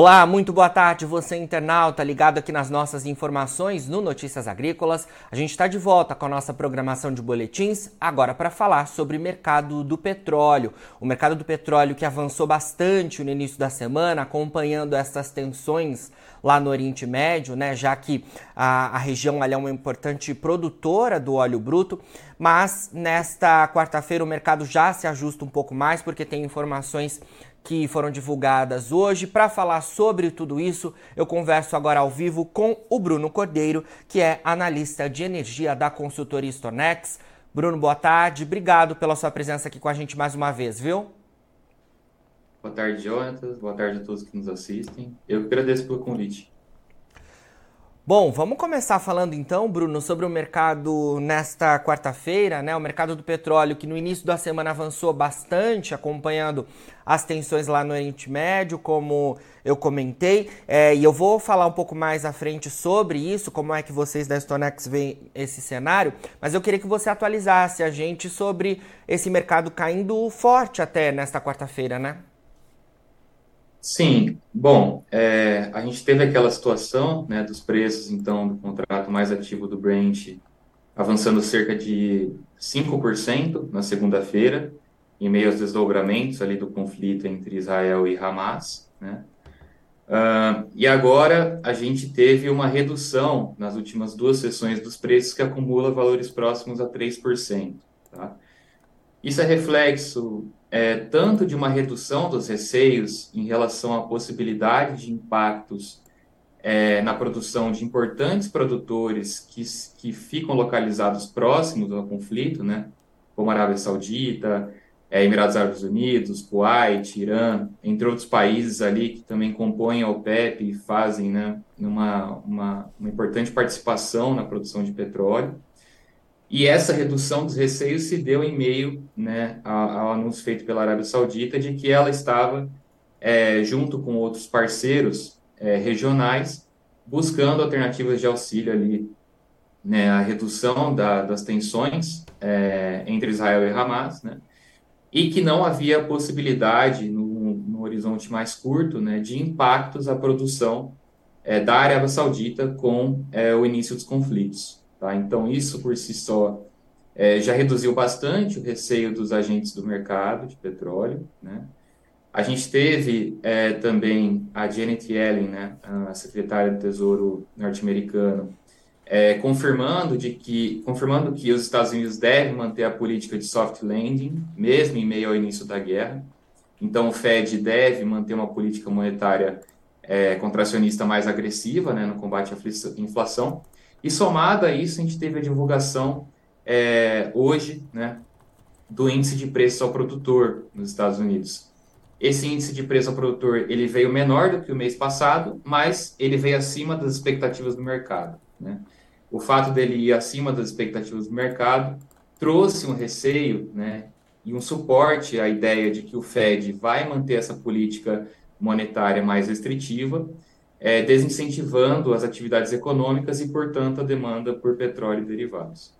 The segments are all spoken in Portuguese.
Olá, muito boa tarde, você internauta ligado aqui nas nossas informações no Notícias Agrícolas. A gente está de volta com a nossa programação de boletins, agora para falar sobre o mercado do petróleo. O mercado do petróleo que avançou bastante no início da semana, acompanhando essas tensões lá no Oriente Médio, né, já que a, a região ali é uma importante produtora do óleo bruto, mas nesta quarta-feira o mercado já se ajusta um pouco mais porque tem informações que foram divulgadas hoje. Para falar sobre tudo isso, eu converso agora ao vivo com o Bruno Cordeiro, que é analista de energia da consultoria Stonex. Bruno, boa tarde. Obrigado pela sua presença aqui com a gente mais uma vez, viu? Boa tarde, Jonatas. Boa tarde a todos que nos assistem. Eu agradeço pelo convite. Bom, vamos começar falando então, Bruno, sobre o mercado nesta quarta-feira, né? O mercado do petróleo que no início da semana avançou bastante, acompanhando as tensões lá no Oriente Médio, como eu comentei, é, e eu vou falar um pouco mais à frente sobre isso, como é que vocês da Stonex veem esse cenário, mas eu queria que você atualizasse a gente sobre esse mercado caindo forte até nesta quarta-feira, né? Sim, bom, é, a gente teve aquela situação né, dos preços, então, do contrato mais ativo do Brent avançando cerca de 5% na segunda-feira, em meio aos desdobramentos ali do conflito entre Israel e Hamas, né? Uh, e agora a gente teve uma redução nas últimas duas sessões dos preços que acumula valores próximos a 3%. Tá? Isso é reflexo é, tanto de uma redução dos receios em relação à possibilidade de impactos é, na produção de importantes produtores que, que ficam localizados próximos ao conflito, né, como Arábia Saudita, é, Emirados Árabes Unidos, Kuwait, Irã, entre outros países ali que também compõem a OPEP e fazem né, uma, uma, uma importante participação na produção de petróleo. E essa redução dos receios se deu em meio né, ao, anúncio feito pela Arábia Saudita de que ela estava, é, junto com outros parceiros é, regionais, buscando alternativas de auxílio ali, né, a redução da, das tensões é, entre Israel e Hamas, né, e que não havia possibilidade, no, no horizonte mais curto, né, de impactos à produção é, da Arábia Saudita com é, o início dos conflitos. Tá? Então, isso por si só é, já reduziu bastante o receio dos agentes do mercado de petróleo. Né? A gente teve é, também a Janet Yellen, né, a secretária do Tesouro norte-americano, é, confirmando de que confirmando que os Estados Unidos devem manter a política de soft landing mesmo em meio ao início da guerra. Então o Fed deve manter uma política monetária é, contracionista mais agressiva, né, no combate à inflação. E somado a isso, a gente teve a divulgação é, hoje né, do índice de preço ao produtor nos Estados Unidos. Esse índice de preço ao produtor ele veio menor do que o mês passado, mas ele veio acima das expectativas do mercado. Né? O fato dele ir acima das expectativas do mercado trouxe um receio né, e um suporte à ideia de que o Fed vai manter essa política monetária mais restritiva é, desincentivando as atividades econômicas e, portanto, a demanda por petróleo e derivados.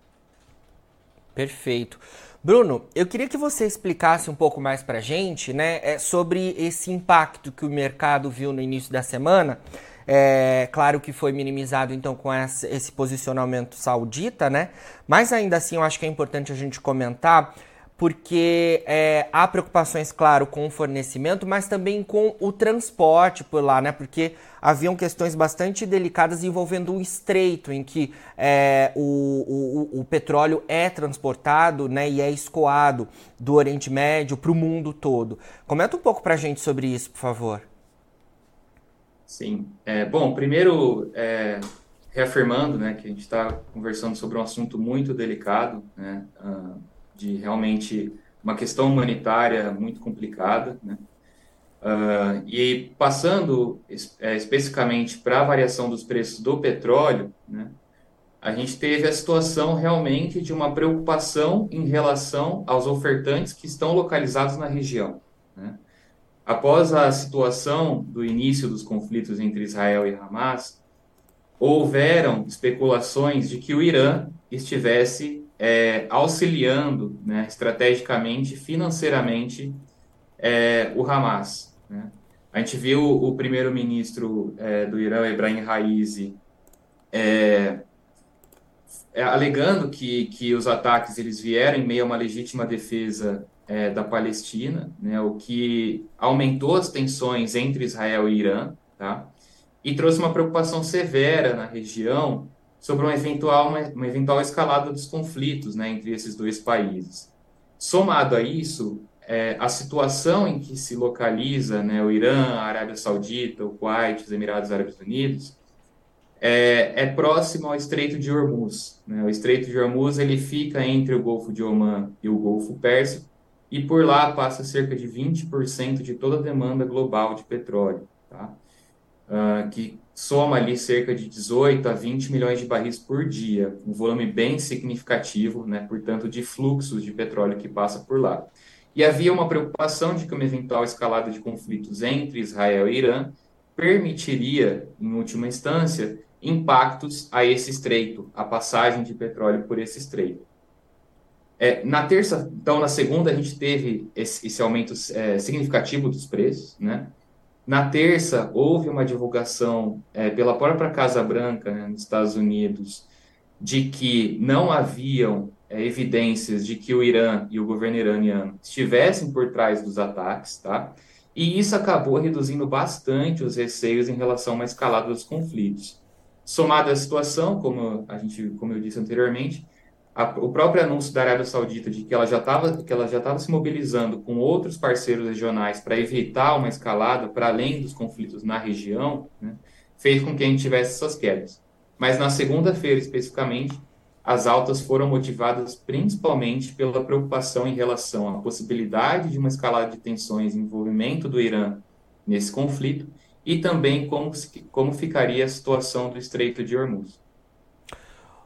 Perfeito. Bruno, eu queria que você explicasse um pouco mais para a gente né, é, sobre esse impacto que o mercado viu no início da semana. É, claro que foi minimizado então com esse posicionamento saudita, né? Mas ainda assim eu acho que é importante a gente comentar porque é, há preocupações, claro, com o fornecimento, mas também com o transporte por lá, né? Porque haviam questões bastante delicadas envolvendo o estreito, em que é, o, o, o, petróleo é transportado né, e é escoado do Oriente Médio para o mundo todo. Comenta um pouco para a gente sobre isso, por favor. Sim. É, bom, primeiro, é, reafirmando né, que a gente está conversando sobre um assunto muito delicado, né? Uh, de realmente uma questão humanitária muito complicada, né? Uh, e passando é, especificamente para a variação dos preços do petróleo, né, a gente teve a situação realmente de uma preocupação em relação aos ofertantes que estão localizados na região. Né. Após a situação do início dos conflitos entre Israel e Hamas, houveram especulações de que o Irã estivesse é, auxiliando né, estrategicamente, financeiramente, é, o Hamas. Né? A gente viu o primeiro-ministro é, do Irã, Ibrahim Raisi, é, é, alegando que, que os ataques eles vieram em meio a uma legítima defesa é, da Palestina, né, o que aumentou as tensões entre Israel e Irã, tá? e trouxe uma preocupação severa na região sobre uma eventual, uma, uma eventual escalada dos conflitos né, entre esses dois países. Somado a isso, é, a situação em que se localiza né, o Irã, a Arábia Saudita, o Kuwait, os Emirados Árabes Unidos, é, é próximo ao Estreito de Hormuz. Né? O Estreito de Hormuz ele fica entre o Golfo de Oman e o Golfo Pérsico, e por lá passa cerca de 20% de toda a demanda global de petróleo, tá? Uh, que soma ali cerca de 18 a 20 milhões de barris por dia, um volume bem significativo, né, portanto, de fluxos de petróleo que passa por lá. E havia uma preocupação de que uma eventual escalada de conflitos entre Israel e Irã permitiria, em última instância, impactos a esse estreito, a passagem de petróleo por esse estreito. É, na terça, então, na segunda, a gente teve esse, esse aumento é, significativo dos preços, né? Na terça, houve uma divulgação é, pela própria Casa Branca, né, nos Estados Unidos, de que não haviam é, evidências de que o Irã e o governo iraniano estivessem por trás dos ataques, tá? E isso acabou reduzindo bastante os receios em relação a uma escalada dos conflitos. Somada à situação, como a gente, como eu disse anteriormente, a, o próprio anúncio da Arábia Saudita de que ela já estava que ela já estava se mobilizando com outros parceiros regionais para evitar uma escalada para além dos conflitos na região, né, fez com que a gente tivesse essas quedas. Mas na segunda-feira especificamente, as altas foram motivadas principalmente pela preocupação em relação à possibilidade de uma escalada de tensões em envolvimento do Irã nesse conflito e também como, como ficaria a situação do Estreito de Hormuz.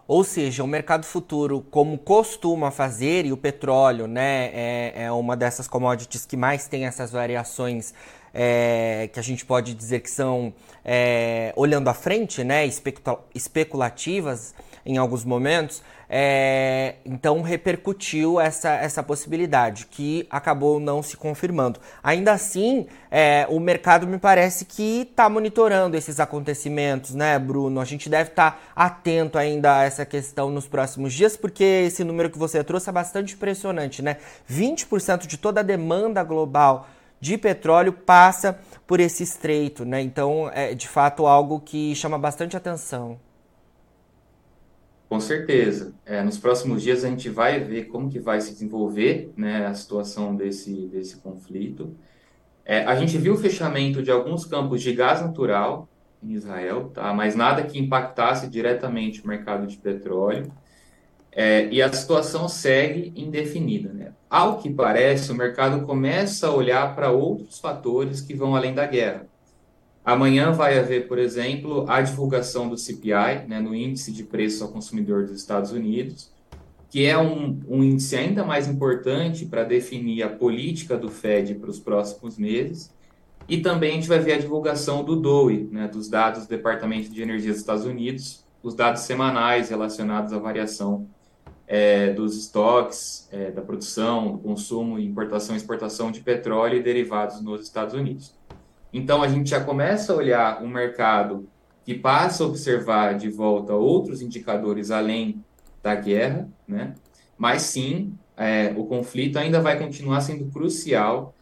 Ou seja, o mercado futuro, como costuma fazer, e o petróleo né, é, é uma dessas commodities que mais tem essas variações é, que a gente pode dizer que são é, olhando à frente, né, especulativas em alguns momentos, é, então repercutiu essa, essa possibilidade, que acabou não se confirmando. Ainda assim, é, o mercado me parece que está monitorando esses acontecimentos, né, Bruno? A gente deve estar tá atento ainda a essa questão nos próximos dias, porque esse número que você trouxe é bastante impressionante, né? 20% de toda a demanda global de petróleo passa por esse estreito, né? Então, é de fato algo que chama bastante atenção. Com certeza. É, nos próximos dias a gente vai ver como que vai se desenvolver né, a situação desse, desse conflito. É, a gente viu o fechamento de alguns campos de gás natural em Israel, tá? mas nada que impactasse diretamente o mercado de petróleo. É, e a situação segue indefinida. Né? Ao que parece, o mercado começa a olhar para outros fatores que vão além da guerra. Amanhã vai haver, por exemplo, a divulgação do CPI, né, no Índice de Preços ao Consumidor dos Estados Unidos, que é um, um índice ainda mais importante para definir a política do Fed para os próximos meses. E também a gente vai ver a divulgação do DOE, né, dos dados do Departamento de Energia dos Estados Unidos, os dados semanais relacionados à variação é, dos estoques, é, da produção, do consumo, importação e exportação de petróleo e derivados nos Estados Unidos. Então, a gente já começa a olhar um mercado que passa a observar de volta outros indicadores além da guerra, né? mas sim, é, o conflito ainda vai continuar sendo crucial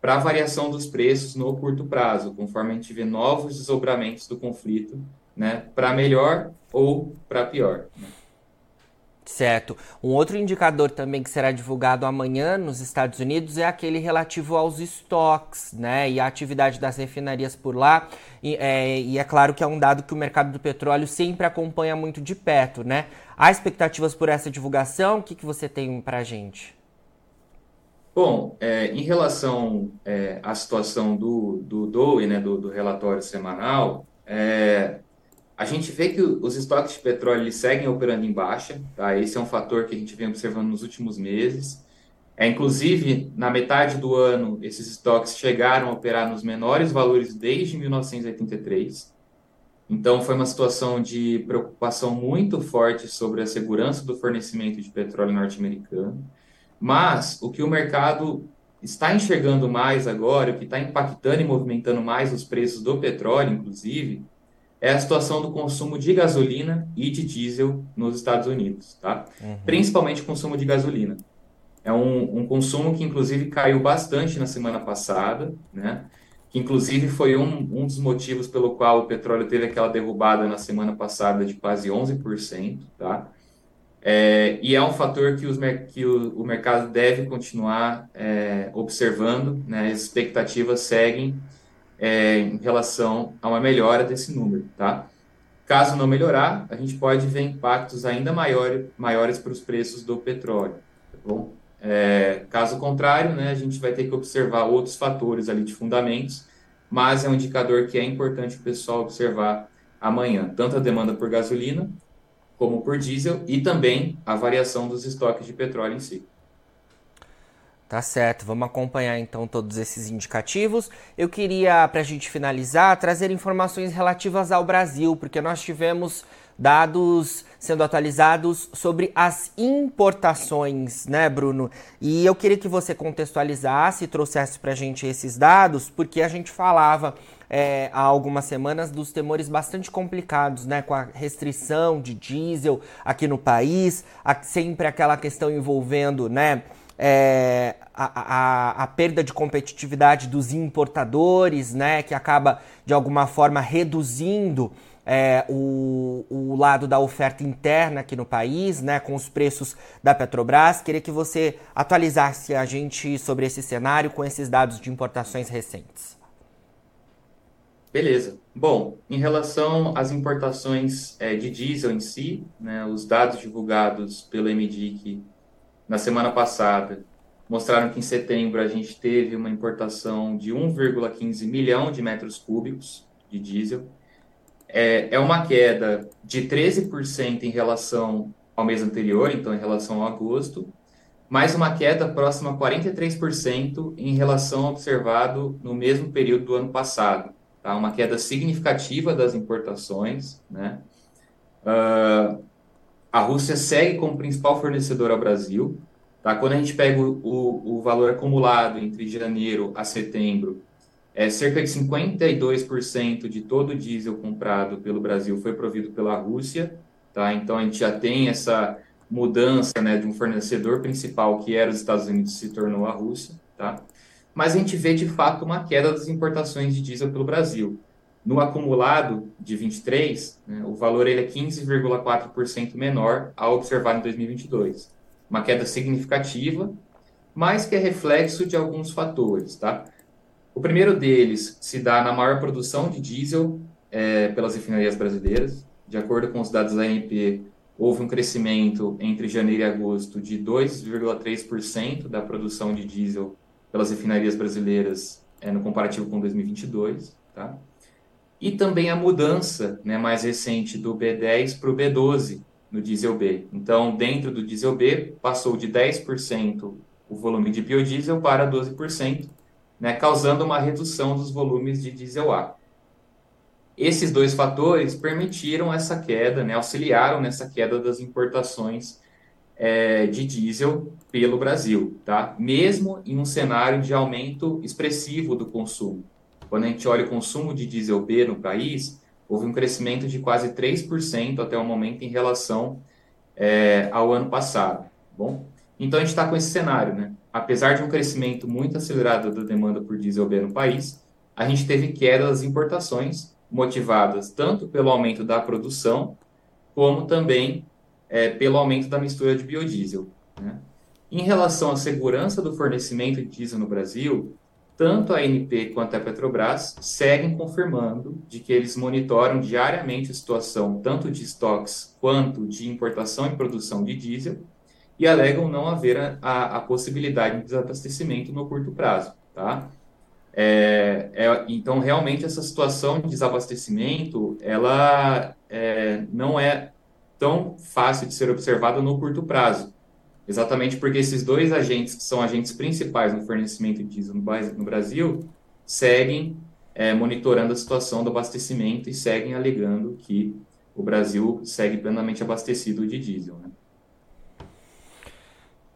para a variação dos preços no curto prazo, conforme a gente vê novos desdobramentos do conflito, né, para melhor ou para pior. Né? Certo. Um outro indicador também que será divulgado amanhã nos Estados Unidos é aquele relativo aos estoques, né? E a atividade das refinarias por lá. E é, e é, claro que é um dado que o mercado do petróleo sempre acompanha muito de perto, né? Há expectativas por essa divulgação? O que, que você tem para a gente? Bom, é, em relação é, à situação do, do DOE, né, do, do relatório semanal, é, a gente vê que os estoques de petróleo seguem operando em baixa, tá? Esse é um fator que a gente vem observando nos últimos meses. É, inclusive, na metade do ano, esses estoques chegaram a operar nos menores valores desde 1983. Então, foi uma situação de preocupação muito forte sobre a segurança do fornecimento de petróleo norte-americano. Mas o que o mercado está enxergando mais agora, o que está impactando e movimentando mais os preços do petróleo, inclusive, é a situação do consumo de gasolina e de diesel nos Estados Unidos, tá? Uhum. Principalmente o consumo de gasolina. É um, um, consumo que, inclusive, caiu bastante na semana passada, né? Que, inclusive, foi um, um dos motivos pelo qual o petróleo teve aquela derrubada na semana passada de quase 11%, tá? É, e é um fator que, os, que o, o mercado deve continuar é, observando, né? As expectativas seguem é, em relação a uma melhora desse número, tá? Caso não melhorar, a gente pode ver impactos ainda maior, maiores para os preços do petróleo, tá bom? É, caso contrário, né, a gente vai ter que observar outros fatores ali de fundamentos, mas é um indicador que é importante o pessoal observar amanhã, tanto a demanda por gasolina como por diesel e também a variação dos estoques de petróleo em si. Tá certo, vamos acompanhar então todos esses indicativos. Eu queria, para a gente finalizar, trazer informações relativas ao Brasil, porque nós tivemos dados sendo atualizados sobre as importações, né, Bruno? E eu queria que você contextualizasse e trouxesse para a gente esses dados, porque a gente falava é, há algumas semanas dos temores bastante complicados, né, com a restrição de diesel aqui no país, sempre aquela questão envolvendo, né, é, a, a, a, perda de competitividade dos importadores, né, que acaba de alguma forma reduzindo é, o, o lado da oferta interna aqui no país, né, com os preços da Petrobras. Queria que você atualizasse a gente sobre esse cenário com esses dados de importações recentes. Beleza. Bom, em relação às importações é, de diesel em si, né, os dados divulgados pelo MDIC na semana passada, mostraram que em setembro a gente teve uma importação de 1,15 milhão de metros cúbicos de diesel. É, é uma queda de 13% em relação ao mês anterior, então em relação a agosto, mais uma queda próxima a 43% em relação ao observado no mesmo período do ano passado. Tá? Uma queda significativa das importações, né? Uh, a Rússia segue como principal fornecedor ao Brasil. Tá? Quando a gente pega o, o, valor acumulado entre janeiro a setembro, é, cerca de 52% de todo o diesel comprado pelo Brasil foi provido pela Rússia. Tá? Então a gente já tem essa mudança né, de um fornecedor principal que era os Estados Unidos se tornou a Rússia. Tá? Mas a gente vê de fato uma queda das importações de diesel pelo Brasil. No acumulado de 23, né, o valor ele é 15,4% menor ao observar em 2022. Uma queda significativa, mas que é reflexo de alguns fatores. Tá? O primeiro deles se dá na maior produção de diesel é, pelas refinarias brasileiras. De acordo com os dados da ANP, houve um crescimento entre janeiro e agosto de 2,3% da produção de diesel pelas refinarias brasileiras é, no comparativo com 2022. Tá? E também a mudança né, mais recente do B10 para o B12 no diesel B. Então, dentro do diesel B, passou de 10% o volume de biodiesel para 12%, né, causando uma redução dos volumes de diesel A. Esses dois fatores permitiram essa queda, né, auxiliaram nessa queda das importações é, de diesel pelo Brasil, tá? Mesmo em um cenário de aumento expressivo do consumo. Quando a gente olha o consumo de diesel B no país, houve um crescimento de quase 3% até o momento em relação é, ao ano passado. Bom, então a gente está com esse cenário, né? Apesar de um crescimento muito acelerado da demanda por diesel B no país, a gente teve queda das importações, motivadas tanto pelo aumento da produção, como também é, pelo aumento da mistura de biodiesel. Né? Em relação à segurança do fornecimento de diesel no Brasil, tanto a ANP quanto a Petrobras seguem confirmando de que eles monitoram diariamente a situação tanto de estoques quanto de importação e produção de diesel e alegam não haver a, a, a possibilidade de desabastecimento no curto prazo, tá? É, é, então, realmente, essa situação de desabastecimento, ela é, não é tão fácil de ser observada no curto prazo. Exatamente porque esses dois agentes, que são agentes principais no fornecimento de diesel no Brasil, seguem é, monitorando a situação do abastecimento e seguem alegando que o Brasil segue plenamente abastecido de diesel. Né?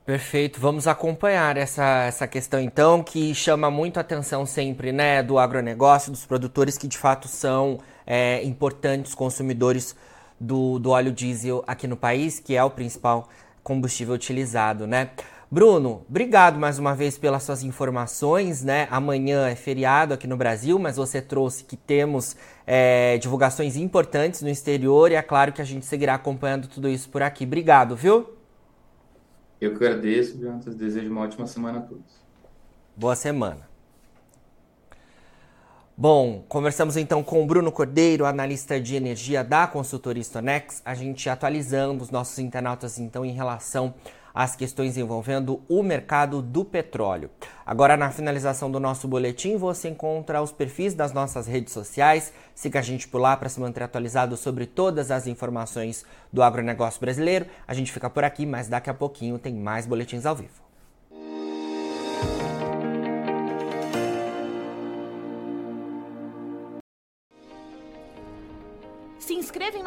Perfeito, vamos acompanhar essa, essa questão então, que chama muito a atenção sempre né, do agronegócio, dos produtores que de fato são é, importantes consumidores do, do óleo diesel aqui no país, que é o principal combustível utilizado, né? Bruno, obrigado mais uma vez pelas suas informações, né? Amanhã é feriado aqui no Brasil, mas você trouxe que temos é, divulgações importantes no exterior e é claro que a gente seguirá acompanhando tudo isso por aqui. Obrigado, viu? Eu que agradeço, Jonathan. Desejo uma ótima semana a todos. Boa semana. Bom, conversamos então com o Bruno Cordeiro, analista de energia da consultoria Stonex, a gente atualizando os nossos internautas então em relação às questões envolvendo o mercado do petróleo. Agora, na finalização do nosso boletim, você encontra os perfis das nossas redes sociais. Siga a gente por lá para se manter atualizado sobre todas as informações do agronegócio brasileiro. A gente fica por aqui, mas daqui a pouquinho tem mais boletins ao vivo.